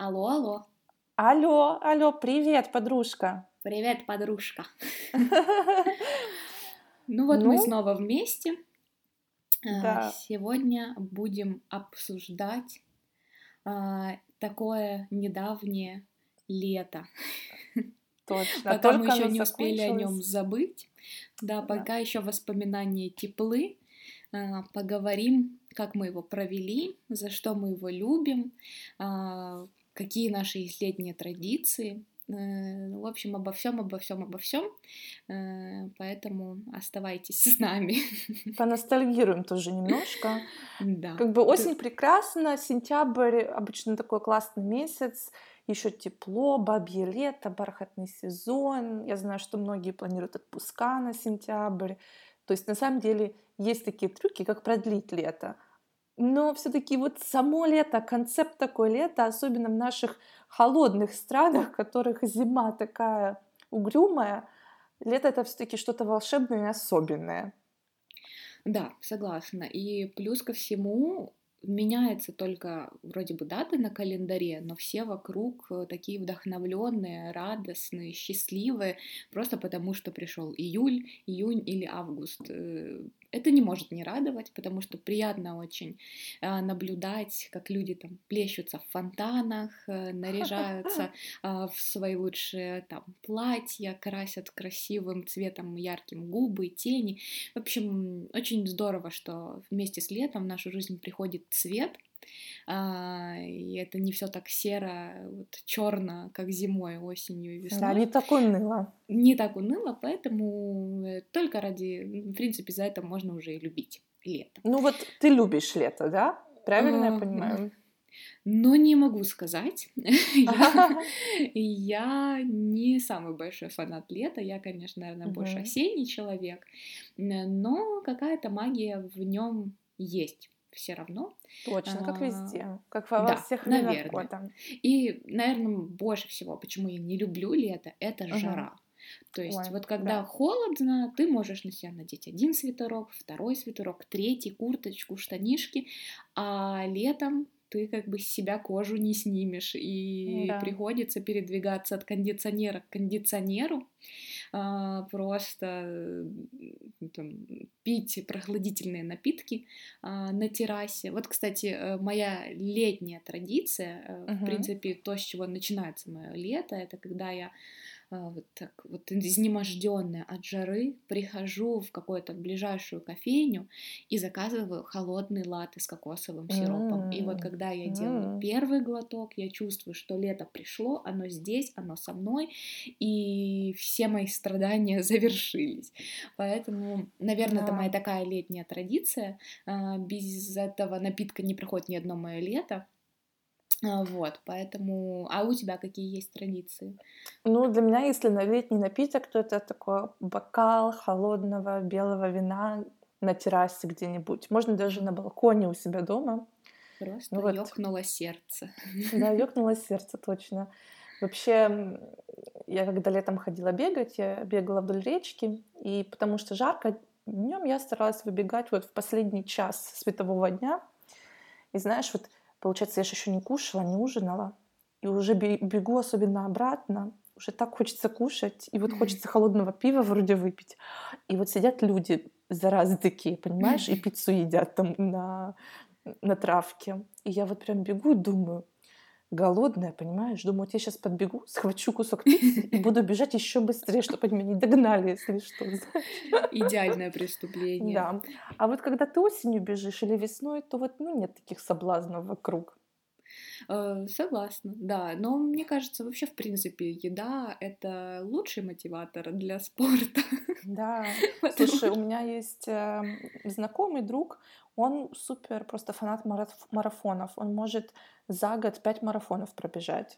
Алло, алло. Алло, алло, привет, подружка. Привет, подружка. Ну вот мы Ну, снова вместе. Э, Сегодня будем обсуждать а, такое недавнее лето. точно. Пока мы еще не успели о нем забыть, да, Да. пока еще воспоминания теплы, а, поговорим, как мы его провели, за что мы его любим, а, какие наши есть летние традиции. Э, В общем, обо всем, обо всем, обо всем. Поэтому оставайтесь с нами. Поностальгируем тоже немножко. Да. Как бы осень прекрасна, сентябрь обычно такой классный месяц, еще тепло, бабье лето, бархатный сезон. Я знаю, что многие планируют отпуска на сентябрь. То есть на самом деле есть такие трюки, как продлить лето. Но все-таки вот само лето, концепт такой лета, особенно в наших холодных странах, в которых зима такая угрюмая, лето это все-таки что-то волшебное и особенное. Да, согласна. И плюс ко всему меняется только вроде бы даты на календаре, но все вокруг э, такие вдохновленные, радостные, счастливые, просто потому что пришел июль, июнь или август. Это не может не радовать, потому что приятно очень э, наблюдать, как люди там плещутся в фонтанах, э, наряжаются а, в свои лучшие там платья, красят красивым цветом ярким губы, тени. В общем, очень здорово, что вместе с летом в нашу жизнь приходит цвет, а, и это не все так серо, вот, черно, как зимой, осенью и Да, не весной. так уныло. Не так уныло, поэтому э, только ради, в принципе, за это можно уже и любить лето. Ну вот ты любишь лето, да? Правильно я А, понимаю? Но не могу сказать. Я, я не самый большой фанат лета. Я, конечно, наверное, больше осенний человек. Но какая-то магия в нем есть все равно. Точно, как А, везде, как во Да, всех наверное. года. И, наверное, больше всего, почему я не люблю лето, это Мгм. жара. То есть Ой, вот когда да. холодно, ты можешь на себя надеть один свитерок, второй свитерок, третий, курточку, штанишки, а летом ты как бы с себя кожу не снимешь, и Да. приходится передвигаться от кондиционера к кондиционеру, а, просто там, пить прохладительные напитки а, на террасе. Вот, кстати, э, моя летняя традиция, э, в принципе, то, с чего начинается мое лето, это когда я вот так вот изнеможденная от жары прихожу в какую-то ближайшую кофейню и заказываю холодный латте с кокосовым сиропом. И вот когда я делаю первый глоток, я чувствую, что лето пришло, оно здесь, оно со мной, и все мои страдания завершились. Поэтому, наверное, это моя такая летняя традиция. А, Без этого напитка не проходит ни одно мое лето. А, Вот, поэтому... А у тебя какие есть традиции? Ну, для меня, если на летний напиток, то это такой бокал холодного белого вина на террасе где-нибудь. Можно даже на балконе у себя дома. Просто Ну вот, ёкнуло сердце. да, ёкнуло сердце, точно. Вообще, я когда летом ходила бегать, я бегала вдоль речки, и потому что жарко, днем я старалась выбегать вот в последний час светового дня. И знаешь, вот получается, я же еще не кушала, не ужинала, и уже бе- бегу, особенно обратно, уже так хочется кушать, и вот хочется холодного пива вроде выпить. И вот сидят люди, заразы такие, понимаешь, и пиццу едят там на, на травке. И я вот прям бегу и думаю, голодная, понимаешь? Думаю, вот я сейчас подбегу, схвачу кусок пиццы и буду бежать еще быстрее, чтобы они меня не догнали, если что. Идеальное преступление. Да. А вот когда ты осенью бежишь или весной, то вот ну, нет таких соблазнов вокруг. Э, Согласна, да. Но мне кажется, вообще, в принципе, еда — это лучший мотиватор для спорта. Да. Потому Слушай, у меня есть э, знакомый друг, он супер просто фанат мараф- марафонов. Он может за год пять марафонов пробежать.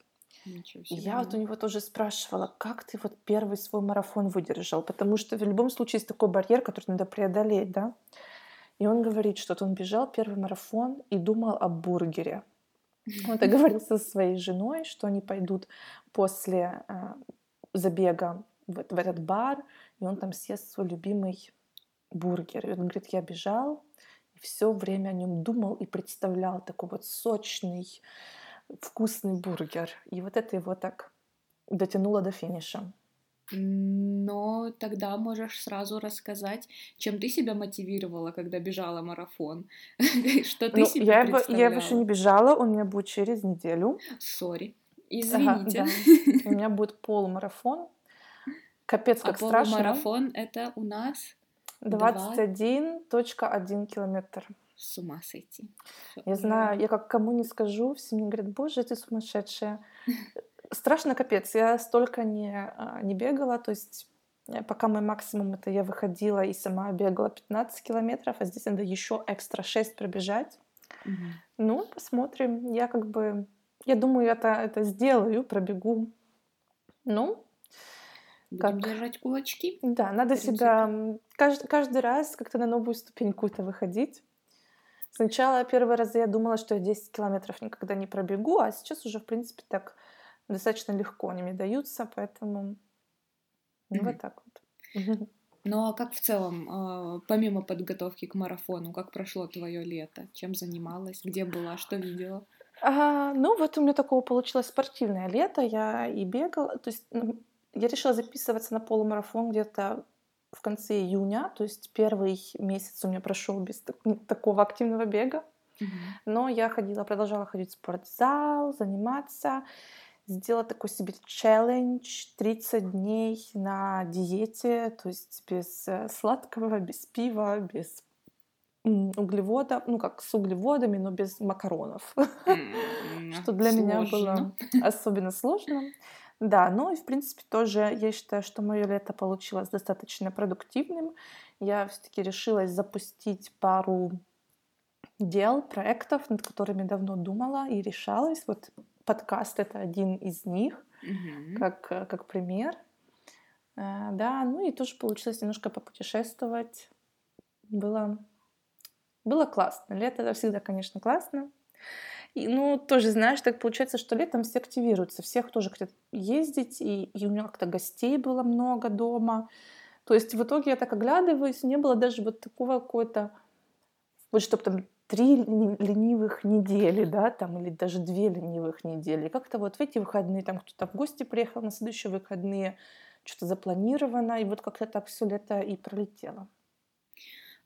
Я вот у него тоже спрашивала, как ты вот первый свой марафон выдержал? Потому что в любом случае есть такой барьер, который надо преодолеть, да? И он говорит, что он бежал первый марафон и думал о бургере. Он договорился со своей женой, что они пойдут после э, забега в, в этот бар, и он там съест свой любимый бургер. И он говорит, я бежал, все время о нем думал и представлял такой вот сочный, вкусный бургер. И вот это его так дотянуло до финиша. Но тогда можешь сразу рассказать, чем ты себя мотивировала, когда бежала марафон. Что ты Ну, себе я его, я его еще не бежала, он у меня будет через неделю. Сори, извините. У меня будет полумарафон. Капец, А как страшно. полумарафон это у нас 21.1 километр. с ума сойти. Я знаю, я как кому не скажу, все мне говорят, боже, ты сумасшедшая. Страшно капец, я столько не, а, не бегала, то есть э, пока мой максимум это я выходила и сама бегала 15 километров, а здесь надо еще экстра 6 пробежать. Мгм. Ну, посмотрим. Я как бы, я думаю, это, это сделаю, пробегу. Ну, Будем как, держать кулачки. да, надо себя каждый, каждый раз как-то на новую ступеньку-то выходить. Сначала первый раз я думала, что я 10 километров никогда не пробегу, а сейчас уже, в принципе, так достаточно легко они мне даются, поэтому ну, вот так вот. Ну а как в целом, а, помимо подготовки к марафону, как прошло твое лето? Чем занималась? Где была? Что видела? А, ну, вот у меня такое получилось спортивное лето. Я и бегала. То есть м, я решила записываться на полумарафон где-то в конце июня. То есть первый месяц у меня прошел без так- такого активного бега. Но я ходила, продолжала ходить в спортзал, заниматься. Сделала такой себе челлендж 30 дней на диете, то есть без э, сладкого, без пива, без углеводов, ну как с углеводами, но без макаронов, что для меня было особенно сложно. Да, ну и в принципе тоже я считаю, что мое лето получилось достаточно продуктивным. Я все-таки решилась запустить пару дел, проектов, над которыми давно думала и решалась. Вот подкаст это один из них, Мгм. как, э, как пример. Э, Да, ну и тоже получилось немножко попутешествовать. Было, было классно. Лето это всегда, конечно, классно. И, ну, тоже, знаешь, так получается, что летом все активируются, всех тоже хотят ездить, и, и у меня как-то гостей было много дома. То есть в итоге я так оглядываюсь, не было даже вот такого какого-то, вот чтобы там три лени- ленивых недели, да, там, или даже две ленивых недели. Как-то вот в эти выходные там кто-то в гости приехал, на следующие выходные что-то запланировано, и вот как-то так все лето и пролетело.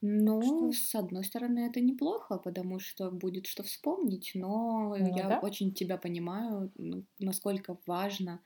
Ну, Что? с одной стороны, это неплохо, потому что будет что вспомнить, но Ну я да. очень тебя понимаю, насколько важно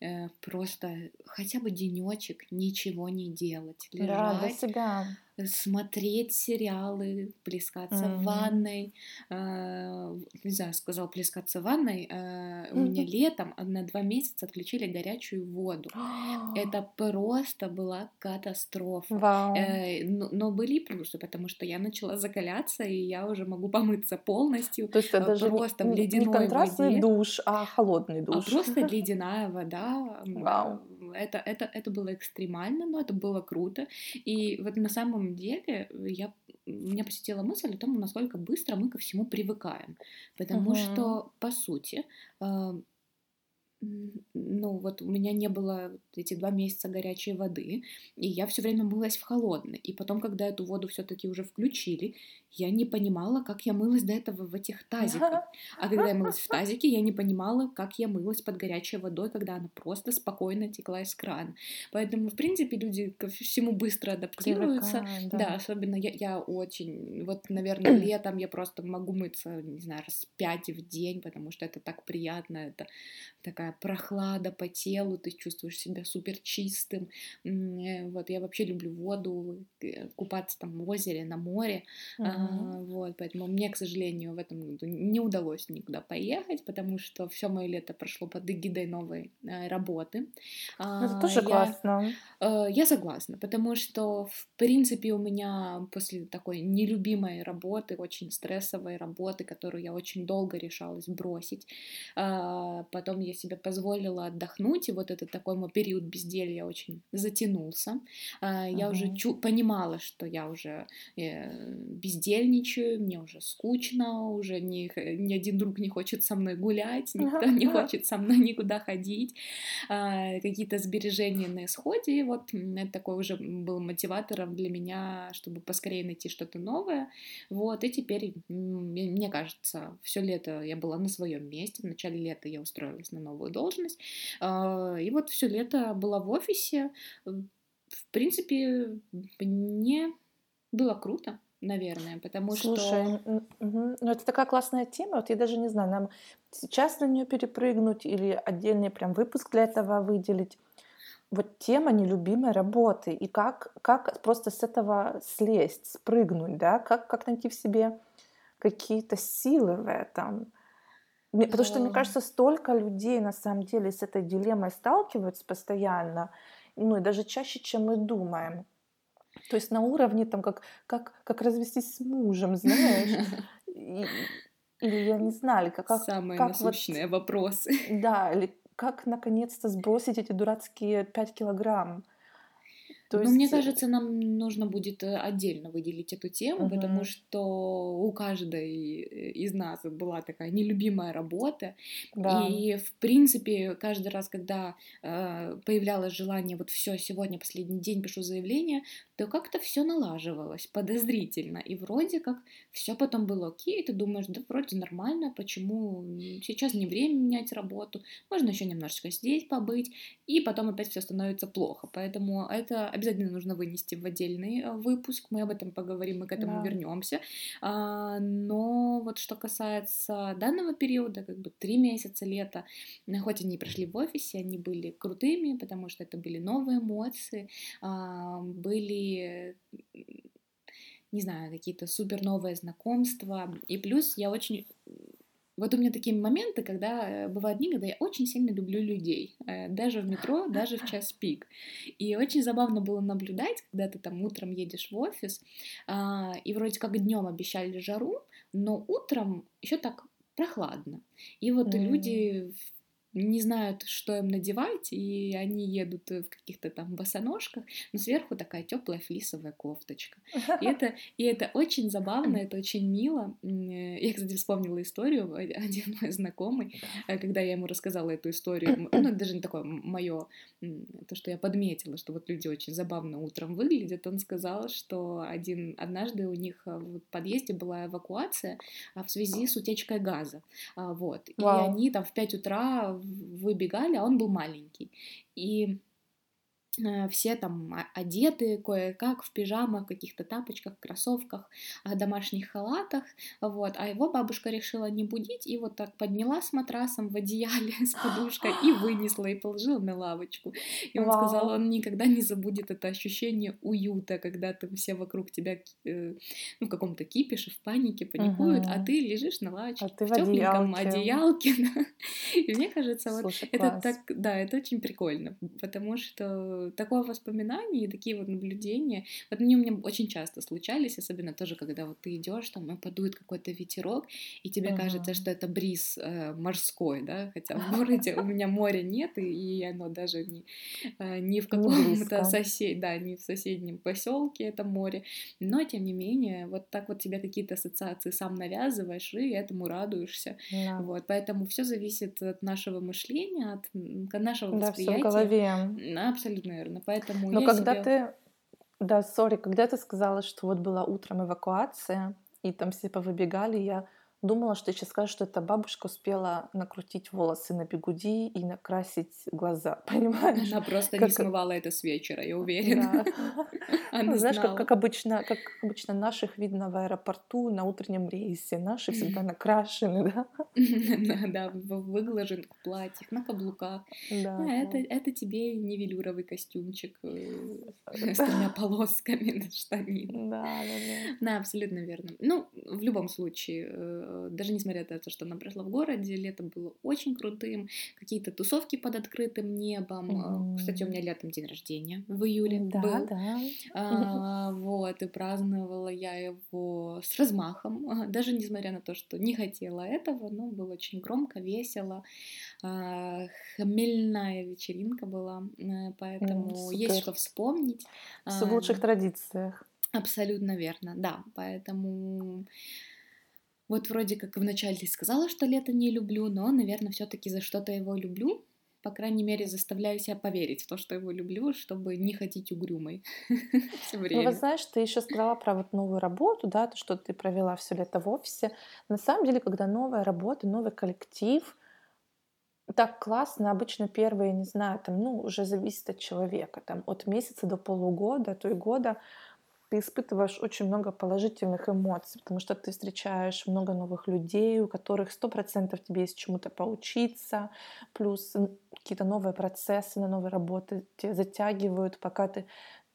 э, просто хотя бы денечек ничего не делать, Да, для лежать, себя. Смотреть сериалы, плескаться в Мгм. ванной. э, не знаю, сказал плескаться в ванной. э, у меня летом на два месяца отключили горячую воду. Это просто была катастрофа. Вау. Э, но, но были плюсы, потому что я начала закаляться, и я уже могу помыться полностью, То есть это э, даже не, просто в не- не ледяной контрастный воде, душ, а холодный а душ. просто ледяная вода. м, Это, это, это было экстремально, но это было круто. И вот на самом деле я, меня посетила мысль о том, насколько быстро мы ко всему привыкаем. Потому Мгм. что, по сути, э, м, ну вот у меня не было эти два месяца горячей воды, и я все время мылась в холодной. И потом, когда эту воду все-таки уже включили, я не понимала, как я мылась до этого в этих тазиках. А когда я мылась в тазике, я не понимала, как я мылась под горячей водой, когда она просто спокойно текла из крана. Поэтому, в принципе, люди ко всему быстро адаптируются. Привыкаю, Да, да. особенно я, я очень, вот, наверное, летом я просто могу мыться, не знаю, раз пять в день, потому что это так приятно, это такая прохлада по телу, ты чувствуешь себя супер чистым. Э, Вот, я вообще люблю воду, э, купаться там в озере, на море, Мгм. А, вот, поэтому мне, к сожалению, в этом году не удалось никуда поехать, потому что все мое лето прошло под эгидой новой э, работы. Ну, Это А, тоже я, классно. э, я согласна, потому что, в принципе, у меня после такой нелюбимой работы, очень стрессовой работы, которую я очень долго решалась бросить, а, потом я себе позволила отдохнуть, и вот этот такой мой период безделья очень затянулся. А, Я уже Мгм. чу- понимала, что я уже э, бездельница, бездельничаю, мне уже скучно, уже ни, ни один друг не хочет со мной гулять, никто не хочет со мной никуда ходить, а, какие-то сбережения на исходе, и вот это такой уже был мотиватором для меня, чтобы поскорее найти что-то новое, вот, и теперь, мне кажется, все лето я была на своем месте, в начале лета я устроилась на новую должность, а, и вот все лето была в офисе, в принципе, мне было круто, наверное, потому Слушай, что... угу. ну это такая классная тема, вот я даже не знаю, нам сейчас на нее перепрыгнуть или отдельный прям выпуск для этого выделить. Вот тема нелюбимой работы и как, как просто с этого слезть, спрыгнуть, да, как, как найти в себе какие-то силы в этом. Потому что, мне кажется, столько людей на самом деле с этой дилеммой сталкиваются постоянно, ну и даже чаще, чем мы думаем. То есть на уровне там, как, как, как развестись с мужем, знаешь, и, или я не знаю, как... Самые как насущные вот, вопросы. Да, или как наконец-то сбросить эти дурацкие 5 килограмм. То ну, есть... мне кажется, нам нужно будет э, отдельно выделить эту тему, угу. потому что у каждой э, из нас была такая нелюбимая работа. Да. И, в принципе, каждый раз, когда э, появлялось желание, вот все, сегодня последний день пишу заявление, то как-то все налаживалось подозрительно. И вроде как все потом было окей, ты думаешь, да вроде нормально, почему сейчас не время менять работу, можно еще немножечко здесь побыть, и потом опять все становится плохо. Поэтому это обязательно нужно вынести в отдельный э, выпуск, мы об этом поговорим, мы к этому да. вернемся. А, но вот что касается данного периода, как бы три месяца лета, хоть они прошли в офисе, они были крутыми, потому что это были новые эмоции, а, не знаю, какие-то супер новые знакомства. И плюс я очень вот у меня такие моменты, когда э, бывают дни, когда я очень сильно люблю людей, э, даже в метро, даже в час пик. И очень забавно было наблюдать, когда ты там утром едешь в офис, а, и вроде как днем обещали жару, но утром еще так прохладно. И вот mm. люди не знают, что им надевать, и они едут в каких-то там босоножках, но сверху такая теплая флисовая кофточка. И это, и это очень забавно, это очень мило. Я, кстати, вспомнила историю, один мой знакомый, э, когда я ему рассказала эту историю, ну, это даже не такое мое, то, что я подметила, что вот люди очень забавно утром выглядят, он сказал, что один, однажды у них э, в подъезде была эвакуация а, в связи с утечкой газа, а, вот, Вау. и они там в 5 утра выбегали, а он был маленький. И все там одеты кое-как в пижамах, каких-то тапочках, кроссовках, домашних халатах, вот, а его бабушка решила не будить и вот так подняла с матрасом в одеяле с подушкой и вынесла и положила на лавочку. И он Вау. сказал, он никогда не забудет это ощущение уюта, когда там все вокруг тебя э, ну, в каком-то кипише, в панике, паникуют, угу. а ты лежишь на лавочке а в, в тепленьком одеялке. одеялке И мне кажется, вот Слушай, это так, да, это очень прикольно, потому что такое воспоминание и такие вот наблюдения, вот они у меня очень часто случались, особенно тоже, когда вот ты идешь, там и подует какой-то ветерок, и тебе uh-huh. кажется, что это бриз э, морской, да, хотя в городе у меня моря нет, и, и оно даже не, э, не в каком-то сосед, да, не в соседнем поселке это море, но тем не менее, вот так вот тебе какие-то ассоциации сам навязываешь, и этому радуешься, yeah. вот, поэтому все зависит от нашего мышления, от нашего да, восприятия. Да, в голове. Абсолютно наверное. Поэтому Но когда себе... ты... Да, сори, когда ты сказала, что вот была утром эвакуация, и там все повыбегали, я Думала, что сейчас скажешь, что эта бабушка успела накрутить волосы на бегуди и накрасить глаза, понимаешь? Она просто как... не смывала это с вечера, я уверена. Да. Она Знаешь, как, как, обычно, как обычно наших видно в аэропорту на утреннем рейсе. Наши всегда накрашены, да? Да, в выглаженных платьях, на каблуках. Да, а это, тебе не велюровый костюмчик э, с тремя полосками на штанинах. Да, да, да. Да, абсолютно верно. Ну, в любом случае, Э, даже несмотря на то, что она прошла в городе, лето было очень крутым, какие-то тусовки под открытым небом. Mm-hmm. Кстати, у меня летом день рождения в июле да, был. Да. А, вот, и праздновала я его с размахом, даже несмотря на то, что не хотела этого, но было очень громко, весело. А, хмельная вечеринка была, э, поэтому mm, есть что вспомнить. Все в лучших традициях. Абсолютно верно, да. Поэтому вот вроде как вначале ты сказала, что лето не люблю, но, наверное, все-таки за что-то его люблю. По крайней мере, заставляю себя поверить в то, что его люблю, чтобы не ходить угрюмой все время. Ну, вот знаешь, ты еще сказала про вот новую работу, да, то, что ты провела все лето в офисе. На самом деле, когда новая работа, новый коллектив, так классно, обычно первые, не знаю, там, ну, уже зависит от человека, там, от месяца до полугода, то и года, ты испытываешь очень много положительных эмоций, потому что ты встречаешь много новых людей, у которых сто процентов тебе есть чему-то поучиться, плюс какие-то новые процессы на новой работе тебя затягивают, пока ты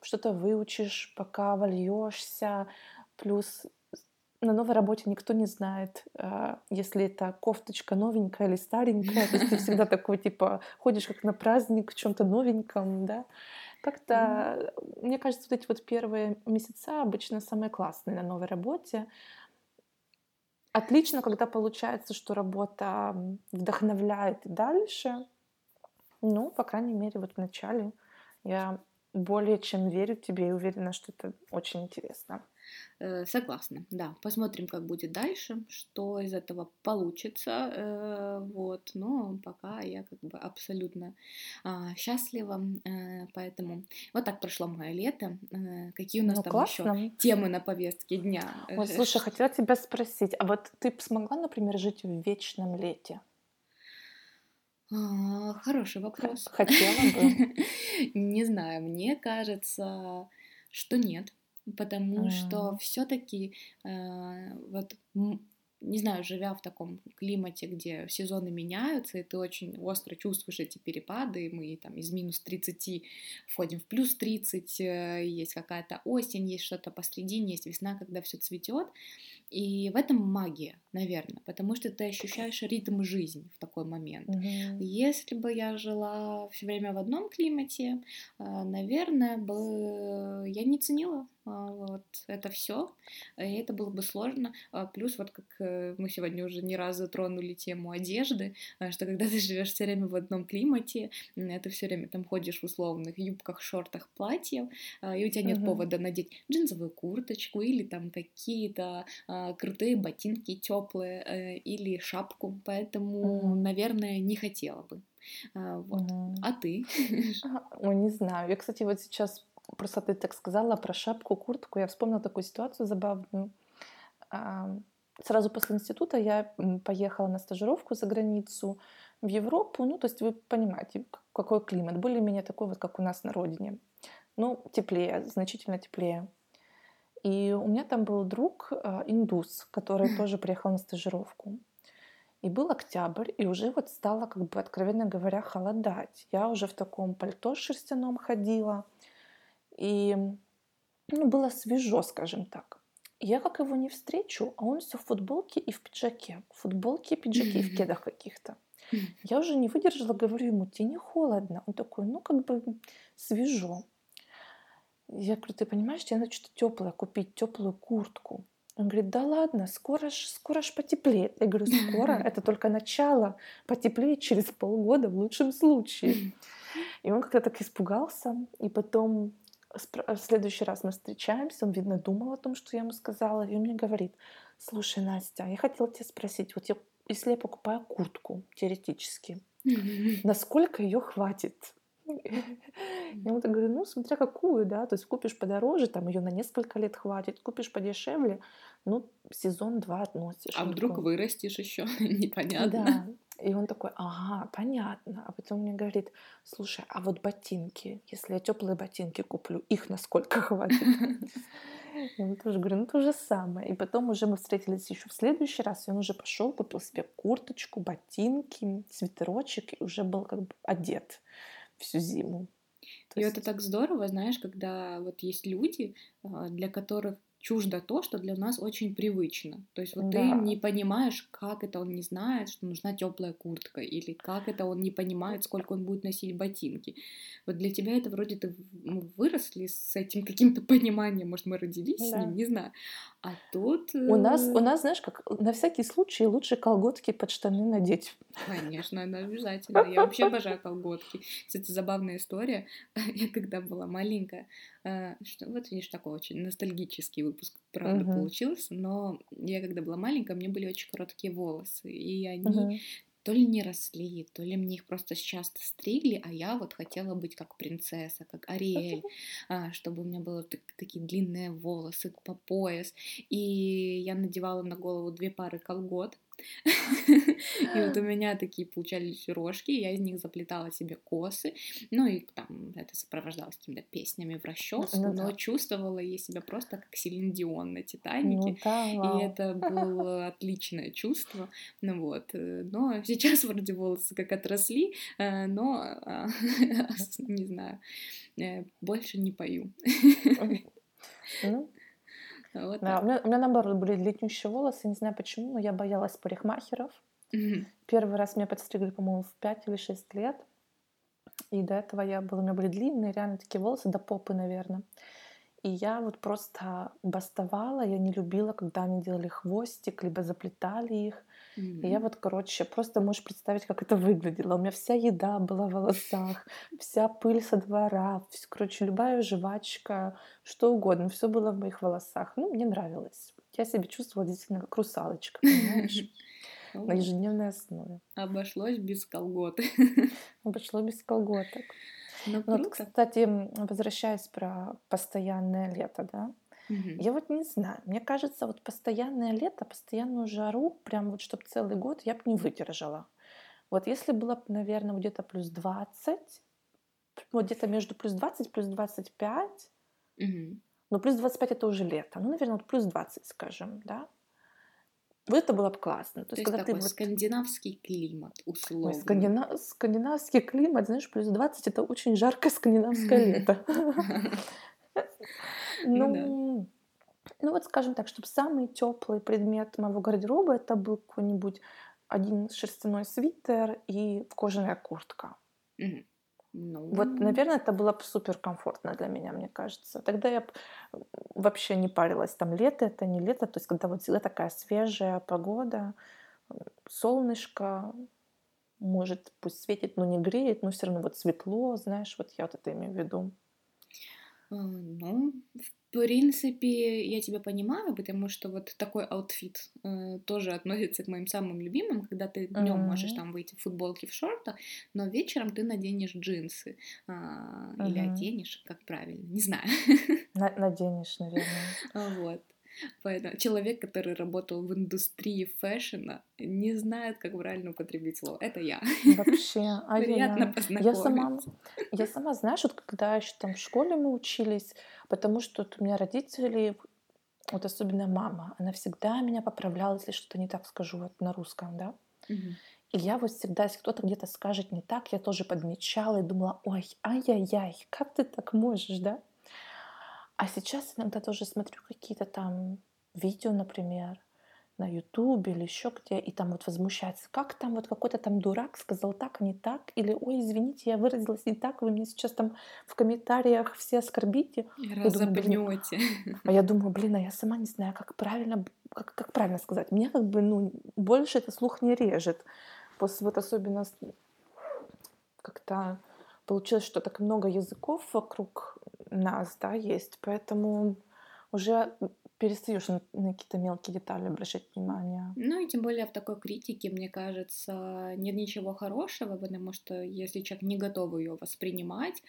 что-то выучишь, пока вольешься, плюс на новой работе никто не знает, а, если это кофточка новенькая или старенькая. То есть ты всегда такой, типа, ходишь как на праздник в чем-то новеньком, да. Как-то, mm-hmm. мне кажется, вот эти вот первые месяца обычно самые классные на новой работе. Отлично, когда получается, что работа вдохновляет дальше. Ну, по крайней мере, вот в начале я более чем верю тебе и уверена, что это очень интересно. Э, согласна, да. Посмотрим, как будет дальше, что из этого получится. Э, вот, но пока я как бы абсолютно а, счастлива, э, поэтому вот так прошло мое лето. Какие у нас ну, там классно. еще темы на повестке дня? Вот, слушай, хотела тебя спросить, а вот ты смогла, например, жить в вечном лете? А, хороший вопрос. Хотела бы. Не знаю, мне кажется, что нет потому mm. что все-таки э, вот не знаю, живя в таком климате, где сезоны меняются, и ты очень остро чувствуешь эти перепады, мы там из минус 30 входим в плюс 30, э, есть какая-то осень, есть что-то посредине, есть весна, когда все цветет, и в этом магия, наверное, потому что ты ощущаешь ритм жизни в такой момент. Mm-hmm. Если бы я жила все время в одном климате, э, наверное, бы я не ценила вот это все, и это было бы сложно. А, плюс вот как э, мы сегодня уже не раз затронули тему одежды, а, что когда ты живешь все время в одном климате, ты все время там ходишь в условных юбках, шортах, платьев, и у тебя нет uh-huh. повода надеть джинсовую курточку или там какие-то крутые ботинки теплые э, или шапку, поэтому, uh-huh. наверное, не хотела бы. Вот. Uh-huh. А ты? Ой, не знаю. Я, кстати, вот сейчас просто ты так сказала про шапку, куртку. Я вспомнила такую ситуацию забавную. Сразу после института я поехала на стажировку за границу в Европу. Ну, то есть вы понимаете, какой климат. Более-менее такой вот, как у нас на родине. Ну, теплее, значительно теплее. И у меня там был друг э, индус, который тоже приехал на стажировку. И был октябрь, и уже вот стало, как бы, откровенно говоря, холодать. Я уже в таком пальто шерстяном ходила – и ну, было свежо, скажем так. Я как его не встречу, а он все в футболке и в пиджаке. В футболке и пиджаке, и в кедах каких-то. Я уже не выдержала, говорю ему, тебе не холодно? Он такой, ну как бы свежо. Я говорю, ты понимаешь, тебе надо что-то теплое купить, теплую куртку. Он говорит, да ладно, скоро ж, скоро ж потеплеет. Я говорю, скоро, это только начало, потеплеет через полгода в лучшем случае. И он как-то так испугался, и потом в следующий раз мы встречаемся, он, видно, думал о том, что я ему сказала, и он мне говорит, слушай, Настя, я хотела тебя спросить, вот я, если я покупаю куртку, теоретически, насколько ее хватит? Я ему так говорю, ну, смотря какую, да, то есть купишь подороже, там ее на несколько лет хватит, купишь подешевле, ну, сезон два относишь. А вдруг такой... вырастешь еще, непонятно. Да, и он такой, ага, понятно. А потом мне говорит, слушай, а вот ботинки, если я теплые ботинки куплю, их насколько хватит? Я тоже говорю, ну то же самое. И потом уже мы встретились еще в следующий раз, и он уже пошел, купил себе курточку, ботинки, свитерочек, и уже был как бы одет всю зиму. То и есть... это так здорово, знаешь, когда вот есть люди, а, для которых чуждо то, что для нас очень привычно. То есть вот да. ты не понимаешь, как это он не знает, что нужна теплая куртка, или как это он не понимает, сколько он будет носить ботинки. Вот для тебя это вроде ты ну, выросли с этим каким-то пониманием, может, мы родились да. с ним, не знаю. А тут... У нас, у э, нас, знаешь, как на всякий случай лучше колготки под штаны надеть. Конечно, это обязательно. Я вообще обожаю колготки. Кстати, забавная история. Я когда была маленькая, э, что, вот видишь, такой очень ностальгический выпуск, правда, Мгм. получился, но я когда была маленькая, у меня были очень короткие волосы, и они Мгм. То ли не росли, то ли мне их просто часто стригли, а я вот хотела быть как принцесса, как Ариэль, а, чтобы у меня были так- такие длинные волосы по пояс, и я надевала на голову две пары колгот, и вот у меня такие получались рожки, я из них заплетала себе косы, ну и там это сопровождалось какими-то песнями в расческу, Ну но чувствовала я себя просто как Селин Дион на Титанике, Ну да, и это было отличное чувство, ну вот, э, но сейчас вроде волосы как отросли, э, но, а, не знаю, э, больше не пою. Ну, Вот да, у меня, у меня наоборот были длиннющие волосы, не знаю почему, но я боялась парикмахеров. Мгм. Первый раз меня подстригли, по-моему, в 5 или 6 лет. И до этого я была, у меня были длинные, реально такие волосы, до попы, наверное. И я вот просто бастовала, я не любила, когда они делали хвостик, либо заплетали их. И я вот, короче, просто можешь представить, как это выглядело. У меня вся еда была в волосах, вся пыль со двора, вс- короче, любая жвачка, что угодно, все было в моих волосах. Ну, мне нравилось. Я себя чувствовала действительно как русалочка, понимаешь, на ежедневной основе. Обошлось без колготы. Обошло без колготок. Ну, Ну вот, кстати, возвращаясь про постоянное лето, да, Мгм. я вот не знаю, мне кажется, вот постоянное лето, постоянную жару, прям вот чтобы целый год, я бы не выдержала. Вот если было бы, наверное, где-то плюс 20, вот где-то между плюс 20 плюс 25, Мгм. ну плюс 25 это уже лето, ну, наверное, вот плюс 20, скажем, да, вот это было бы классно. То То есть, когда ты такой вот... скандинавский климат, Ой, условно. скандина- скандинавский климат, знаешь, плюс 20 это очень жаркое скандинавское лето. Ну да. Ну, ну вот скажем так, чтобы самый теплый предмет моего гардероба это был какой-нибудь один шерстяной свитер и кожаная куртка. Мгм. Вот, Ну, наверное, это было бы супер комфортно для меня, мне кажется. Тогда я вообще не парилась, там лето это не лето, то есть когда вот всегда такая свежая погода, солнышко, может, пусть светит, но не греет, но все равно вот светло, знаешь, вот я вот это имею в виду. А, ну, в принципе, я тебя понимаю, потому что вот такой outfit э, тоже относится к моим самым любимым, когда ты днем можешь Мгм. там выйти в футболке, в шортах, но вечером ты наденешь джинсы а, или Мгм. оденешь, как правильно, не знаю. На- Наденешь, наверное. Вот. Поэтому человек, который работал в индустрии фэшена, не знает, как правильно употребить слово. Это я. Вообще, Приятно ай-яй-яй. Я сама, познакомиться. я сама, знаешь, вот когда еще там в школе мы учились, потому что вот у меня родители, вот особенно мама, она всегда меня поправляла, если что-то не так скажу вот на русском, да. Мгм. И я вот всегда, если кто-то где-то скажет не так, я тоже подмечала и думала, ой, ай-яй-яй, как ты так можешь, да? А сейчас иногда тоже смотрю какие-то там видео, например, на Ютубе или еще где, и там вот возмущается, как там вот какой-то там дурак сказал так, а не так, или, ой, извините, я выразилась не так, вы меня сейчас там в комментариях все оскорбите. Разопнете. а я думаю, блин, а я сама не знаю, как правильно, как, как правильно сказать. Мне как бы, ну, больше это слух не режет. После вот особенно как-то получилось, что так много языков вокруг нас, да, есть, поэтому уже перестаешь на, на какие-то мелкие детали обращать внимание. Ну и тем более в такой критике, мне кажется, нет ничего хорошего, потому что если человек не готов ее воспринимать,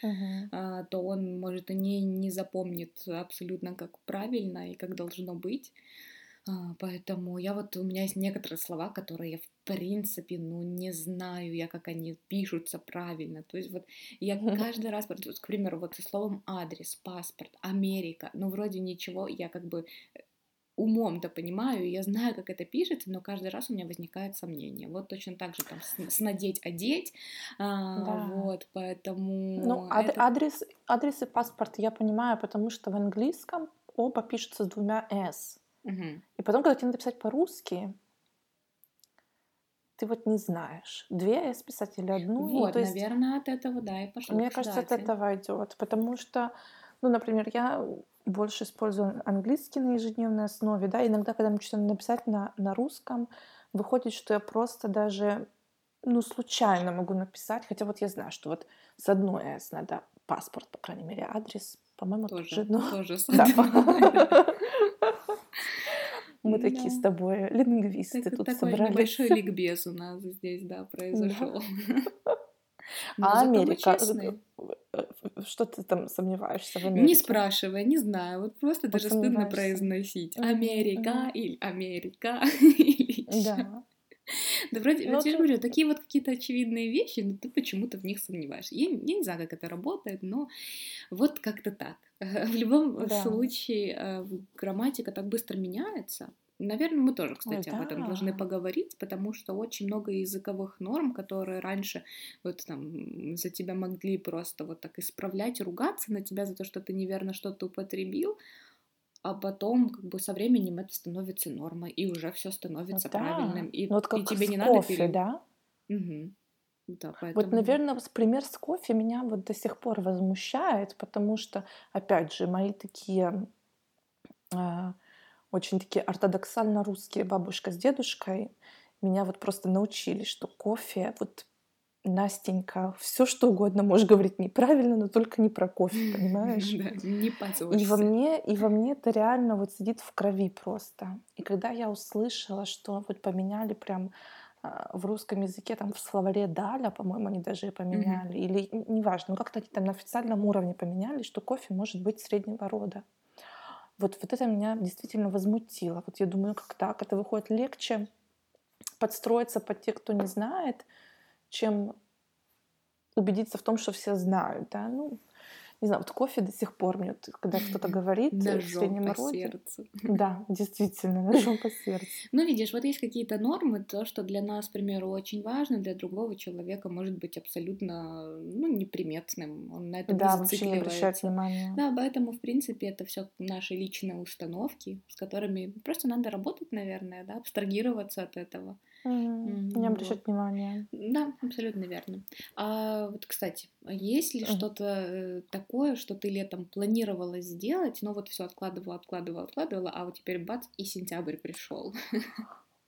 а, то он, может, и не, не запомнит абсолютно как правильно и как должно быть. А, Поэтому я вот, у меня есть некоторые слова, которые я в принципе, ну, не знаю я, как они пишутся правильно. То есть вот я каждый раз, вот, к примеру, вот со словом адрес, паспорт, Америка, ну, вроде ничего, я как бы э, умом-то понимаю, я знаю, как это пишется, но каждый раз у меня возникает сомнение. Вот точно так же там с, надеть, одеть, а, Да. вот, Ну, поэтому ад- это... адрес, адрес и паспорт я понимаю, потому что в английском оба пишутся с двумя «с». Мгм. И потом, когда тебе надо писать по-русски, ты вот не знаешь, две «с» писать или одну. и Вот, то есть наверное, от этого, да, и пошло, Мне кажется, от этого идет, потому что, ну, например, я больше использую английский на ежедневной основе, да, иногда, когда мне что-то написать на, на русском, выходит, что я просто даже, ну, случайно могу написать, хотя вот я знаю, что вот с одной «с» надо паспорт, по крайней мере, адрес, по-моему, тоже, тоже, но... тоже да. Мы да. такие с тобой лингвисты так, тут такой собрались. небольшой ликбез у нас здесь, да, произошел. А Америка, э, что ты там сомневаешься в Америке? Не спрашивай, не знаю, вот просто даже стыдно произносить. Америка или Америка или Да. Да вроде, ну, вот я говорю, такие вот какие-то очевидные вещи, но ты почему-то в них сомневаешься. Я, я не знаю, как это работает, но вот как-то так. В любом да. случае э, грамматика так быстро меняется. Наверное, мы тоже, кстати, Ой, об этом должны поговорить, потому что очень много языковых норм, которые раньше вот там за тебя могли просто вот так исправлять, ругаться на тебя за то, что ты неверно что-то употребил, а потом как бы со временем это становится нормой, и уже все становится ну, правильным, и, ну, вот как и тебе не надо кофе, пере... да? Угу. Да, поэтому... Вот, наверное, пример с кофе меня вот до сих пор возмущает, потому что, опять же, мои такие э, очень такие ортодоксально русские бабушка с дедушкой меня вот просто научили, что кофе вот Настенька, все что угодно можешь говорить неправильно, но только не про кофе, понимаешь? Да, не И во мне, и во мне это реально вот сидит в крови просто. И когда я услышала, что вот поменяли прям а, в русском языке, там в словаре Даля, по-моему, они даже поменяли, mm-hmm. или неважно, ну как-то они там на официальном уровне поменяли, что кофе может быть среднего рода. Вот, вот это меня действительно возмутило. Вот я думаю, как так? Это выходит легче подстроиться под тех, кто не знает, чем убедиться в том, что все знают, да, ну, не знаю, вот кофе до сих пор мне, вот, когда кто-то говорит в среднем по роде. сердцу. Да, действительно, ножом по сердцу. Ну, видишь, вот есть какие-то нормы, то, что для нас, к примеру, очень важно, для другого человека может быть абсолютно, ну, неприметным, он на это да, не вообще не обращает внимания. Да, поэтому, в принципе, это все наши личные установки, с которыми просто надо работать, наверное, да, абстрагироваться от этого. Mm, не обращать вот. внимания. Да, абсолютно верно. А вот, кстати, есть ли mm. что-то э, такое, что ты летом планировала сделать, но вот все откладывала, откладывала, откладывала, а вот теперь бац, и сентябрь пришел.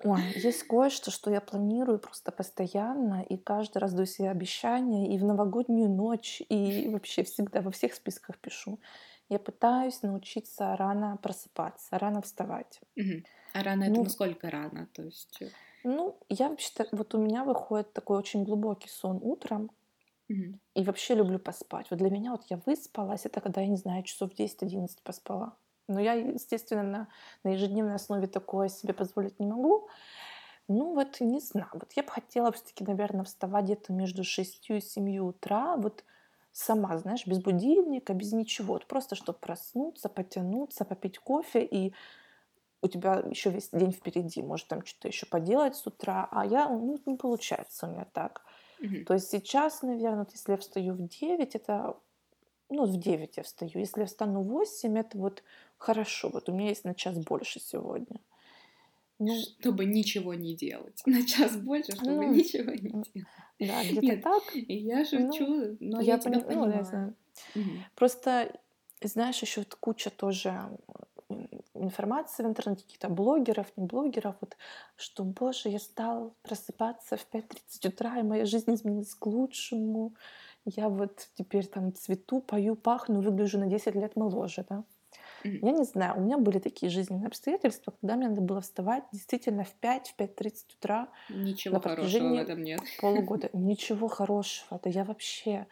Ой, есть кое-что, что я планирую просто постоянно, и каждый раз даю себе обещания, и в новогоднюю ночь, и вообще всегда во всех списках пишу. Я пытаюсь научиться рано просыпаться, рано вставать. Угу. А рано ну, это насколько рано? То есть... Ну, я вообще вот у меня выходит такой очень глубокий сон утром, Мгм. и вообще люблю поспать. Вот для меня вот я выспалась, это когда я не знаю, часов 10-11 поспала. Но я, естественно, на, на ежедневной основе такое себе позволить не могу. Ну вот не знаю, вот я бы хотела все-таки, наверное, вставать где-то между 6 и 7 утра, вот сама, знаешь, без будильника, без ничего, вот просто чтобы проснуться, потянуться, попить кофе и у тебя еще весь день впереди, может там что-то еще поделать с утра, а я, ну, не получается у меня так. Мгм. То есть сейчас, наверное, вот если я встаю в 9, это, ну, в 9 я встаю. Если я встану в 8, это вот хорошо, вот у меня есть на час больше сегодня. Ну, Чтобы ничего не делать. На час больше, чтобы ну, ничего не делать. да, где-то Нет, так. я Ну, шучу, но я я тебя пони- ну, я знаю. Мгм. Просто, знаешь, еще вот куча тоже информации в интернете, каких-то блогеров, не блогеров, вот, что, боже, я стал просыпаться в 5.30 утра, и моя жизнь изменилась к лучшему. Я вот теперь там цвету, пою, пахну, выгляжу на 10 лет моложе, да. Mm-hmm. Я не знаю, у меня были такие жизненные обстоятельства, когда мне надо было вставать действительно в 5, в 5.30 утра. Ничего хорошего в этом нет. Полугода. Ничего хорошего. Да я вообще...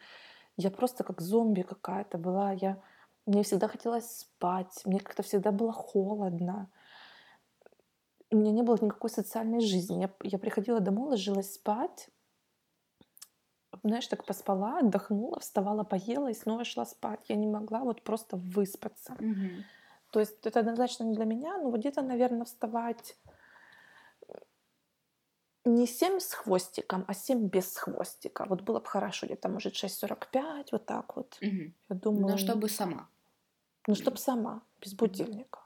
Я просто как зомби какая-то была. Я мне всегда хотелось спать, мне как-то всегда было холодно. У меня не было никакой социальной жизни. Я, я приходила домой, ложилась спать, знаешь, так поспала, отдохнула, вставала, поела и снова шла спать. Я не могла вот просто выспаться. Угу. То есть это однозначно не для меня, но вот где-то, наверное, вставать не 7 с хвостиком, а 7 без хвостика. Вот было бы хорошо, где-то, может, 6.45, вот так вот. Угу. Я думаю... Но чтобы сама. Ну, чтобы сама, без будильника.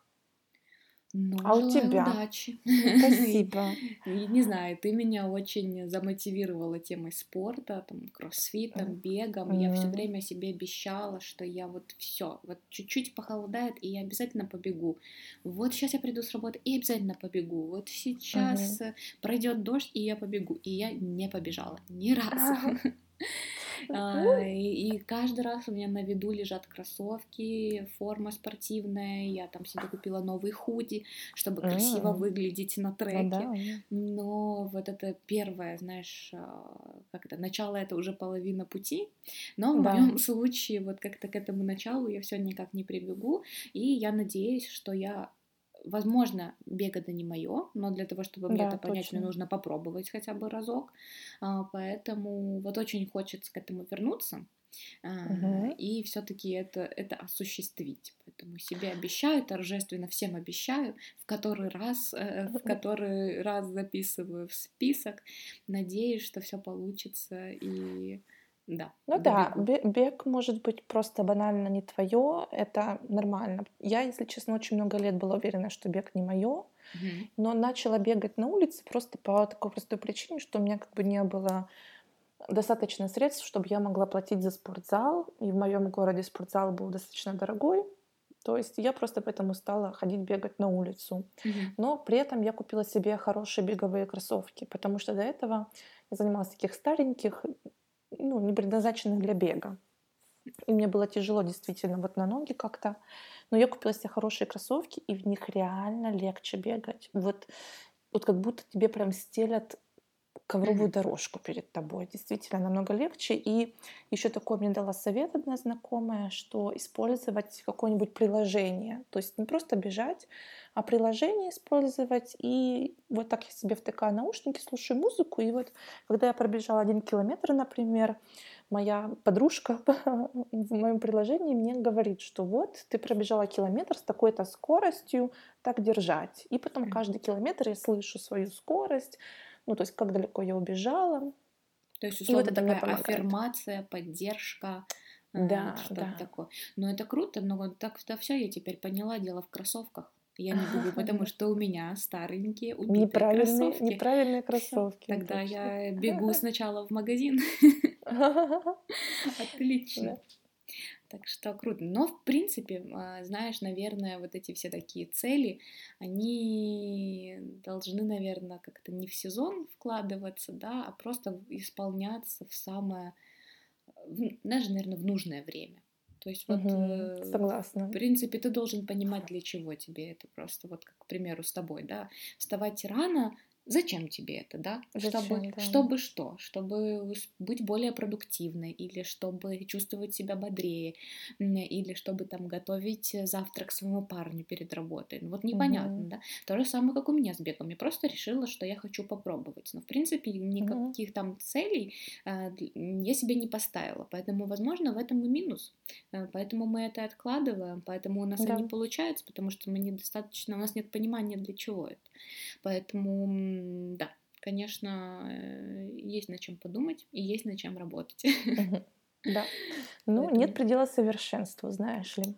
Ну, А у тебя? удачи. Спасибо. И не знаю, ты меня очень замотивировала темой спорта, там, кроссфитом, бегом. Я все время себе обещала, что я вот все, вот чуть-чуть похолодает, и я обязательно побегу. Вот сейчас я приду с работы и обязательно побегу. Вот сейчас Мгм. пройдет дождь, и я побегу. И я не побежала ни разу. А, И каждый раз у меня на виду лежат кроссовки, форма спортивная, я там себе купила новый худи, чтобы красиво выглядеть на треке. Но вот это первое, знаешь, а, как это, начало это уже половина пути, но в моем случае вот как-то к этому началу я все никак не прибегу, и я надеюсь, что я Возможно, бег это не мое, но для того, чтобы мне Да, это понять, мне точно. нужно попробовать хотя бы разок. А, Поэтому вот очень хочется к этому вернуться Мгм. и все-таки это, это осуществить. Поэтому себе обещаю, торжественно всем обещаю, в который раз, э, в который раз записываю в список. Надеюсь, что все получится и да, Ну да, добегу. бе- бег может быть просто банально не твое, это нормально. Я, если честно, очень много лет была уверена, что бег не мое, Мгм. но начала бегать на улице просто по такой простой причине, что у меня как бы не было достаточно средств, чтобы я могла платить за спортзал, и в моем городе спортзал был достаточно дорогой, то есть я просто поэтому стала ходить бегать на улицу. Мгм. Но при этом я купила себе хорошие беговые кроссовки, потому что до этого я занималась таких стареньких, ну, не предназначенных для бега. И мне было тяжело действительно вот на ноги как-то. Но я купила себе хорошие кроссовки, и в них реально легче бегать. Вот, вот как будто тебе прям стелят ковровую дорожку перед тобой. Действительно, намного легче. И еще такой мне дала совет одна знакомая, что использовать какое-нибудь приложение. То есть не просто бежать, а приложение использовать. И вот так я себе втыкаю наушники, слушаю музыку. И вот когда я пробежала один километр, например, моя подружка в моем приложении мне говорит, что вот ты пробежала километр с такой-то скоростью, так держать. И потом каждый километр я слышу свою скорость, ну то есть как далеко я убежала. То есть, И вот условно, это такая аффирмация, поддержка, а, Да, что-то да. такое. Но это круто, но вот так да все, я теперь поняла, дело в кроссовках. Я не бегу, потому что у меня старенькие, убитые Неправильные, кроссовки. неправильные кроссовки. Тогда точно. я бегу сначала в магазин. Отлично. Так что круто. Но, в принципе, а, знаешь, наверное, вот эти все такие цели, они должны, наверное, как-то не в сезон вкладываться, да, а просто исполняться в самое, даже, наверное, в нужное время. То есть вот, Мгм, э, в Согласна. принципе, ты должен понимать, для чего тебе это. Просто вот, как, к примеру, с тобой, да, вставать рано, зачем тебе это, да? Чтобы, Зачем, да. чтобы что? Чтобы быть более продуктивной, или чтобы чувствовать себя бодрее, или чтобы там готовить завтрак своему парню перед работой. Ну вот непонятно, Мгм. да? То же самое, как у меня с бегом. Я просто решила, что я хочу попробовать. Но, в принципе, никаких там целей а, я себе не поставила. Поэтому, возможно, в этом и минус. А, Поэтому мы это откладываем, поэтому у нас и Да. не получается, потому что мы недостаточно, у нас нет понимания, для чего это. Поэтому, да, конечно, э, есть над чем подумать и есть над чем работать. Да. Ну, нет предела совершенству, знаешь ли.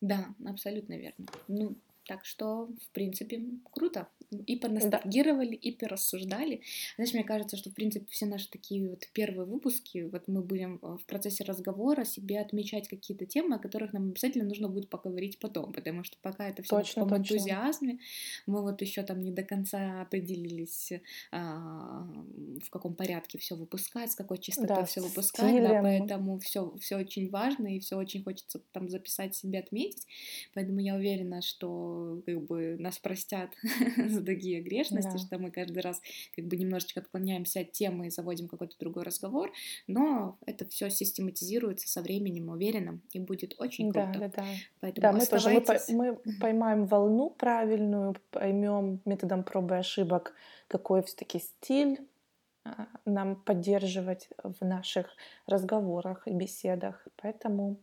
Да, абсолютно верно. Ну, так что, в принципе, круто. И поностальгировали, и порассуждали. Знаешь, мне кажется, что, в принципе, все наши такие вот первые выпуски, вот мы будем э, в процессе разговора себе отмечать какие-то темы, о которых нам обязательно нужно будет поговорить потом, потому что пока это все Точно, в таком точно. энтузиазме, мы вот еще там не до конца определились, а, в каком порядке все выпускать, с какой частотой Да, все выпускать, да, поэтому все, все очень важно, и все очень хочется там записать себе, отметить. Поэтому я уверена, что как бы нас простят за такие грешности, Да. что мы каждый раз как бы немножечко отклоняемся от темы и заводим какой-то другой разговор, но это все систематизируется со временем, уверена, и будет очень Да, круто. да, да. Поэтому Да, мы тоже мы, мы поймаем волну правильную, поймем методом пробы и ошибок, какой все-таки стиль а, нам поддерживать в наших разговорах и беседах. Поэтому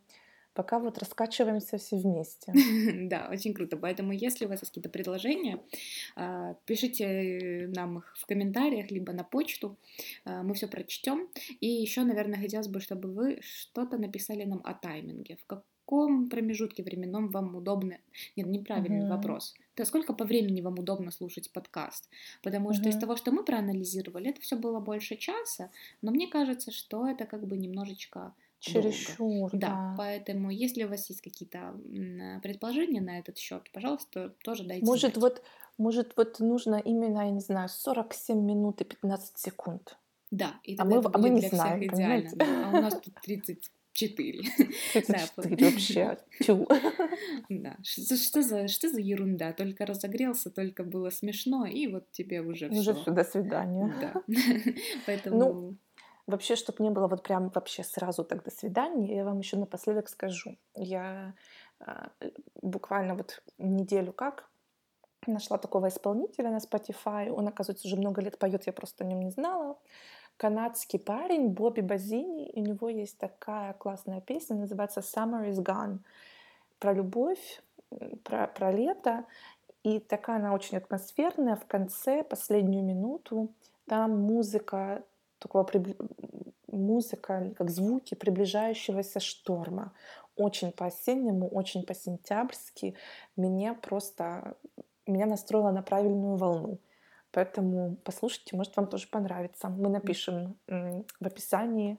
пока вот раскачиваемся все вместе. Да, очень круто. Поэтому, если у вас есть какие-то предложения, а, пишите нам их в комментариях, либо на почту. А, Мы все прочтем. И еще, наверное, хотелось бы, чтобы вы что-то написали нам о тайминге. В как- каком промежутке временном вам удобно... Нет, неправильный Мгм. вопрос. То сколько по времени вам удобно слушать подкаст? Потому что из того, что мы проанализировали, это все было больше часа, но мне кажется, что это как бы немножечко долго. Чересчур, Да, да. поэтому если у вас есть какие-то предположения на этот счет, пожалуйста, тоже дайте Может, знать. вот, может, вот нужно именно, я не знаю, 47 минут и 15 секунд. Да, и А мы, а мы не для всех знаем, идеально. понимаете? да. А у нас тут 34. Да, по- 34 вообще. Тю. Да, что, что за, что за ерунда? Только разогрелся, только было смешно, и вот тебе уже Уже все. до свидания. Да. Ну, Поэтому Вообще, чтобы не было вот прям вообще сразу до свидания, я вам еще напоследок скажу. Я а, буквально вот неделю как нашла такого исполнителя на Spotify. Он, оказывается, уже много лет поет, я просто о нем не знала. Канадский парень Бобби Базини. У него есть такая классная песня, называется Summer is Gone. Про любовь, про, про лето. И такая она очень атмосферная. В конце, последнюю минуту, там музыка такого прибли- музыка, как звуки приближающегося шторма. Очень по-осеннему, очень по-сентябрьски. Меня просто меня настроило на правильную волну. Поэтому послушайте, может, вам тоже понравится. Мы напишем в описании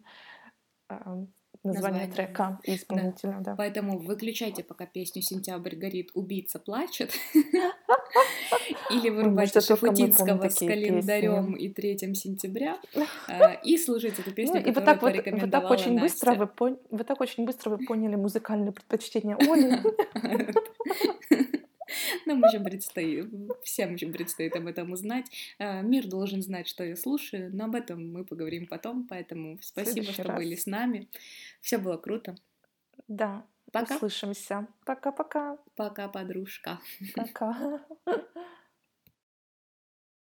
а, название Название. трека и исполнителя. Да. Поэтому выключайте пока песню «Сентябрь горит, убийца плачет». Или вырубайте Шафутинского с календарем и 3 сентября. э, И слушайте эту Ну, песню, и вот так вот, вот порекомендовала так очень быстро вы, вы так очень быстро вы поняли музыкальные предпочтения Оли. Нам еще предстоит, всем еще предстоит об этом узнать. Э, Мир должен знать, что я слушаю, но об этом мы поговорим потом, поэтому спасибо, что были раз. с нами. Все было круто. Да, Пока. услышимся. Пока-пока. Пока, подружка. Пока.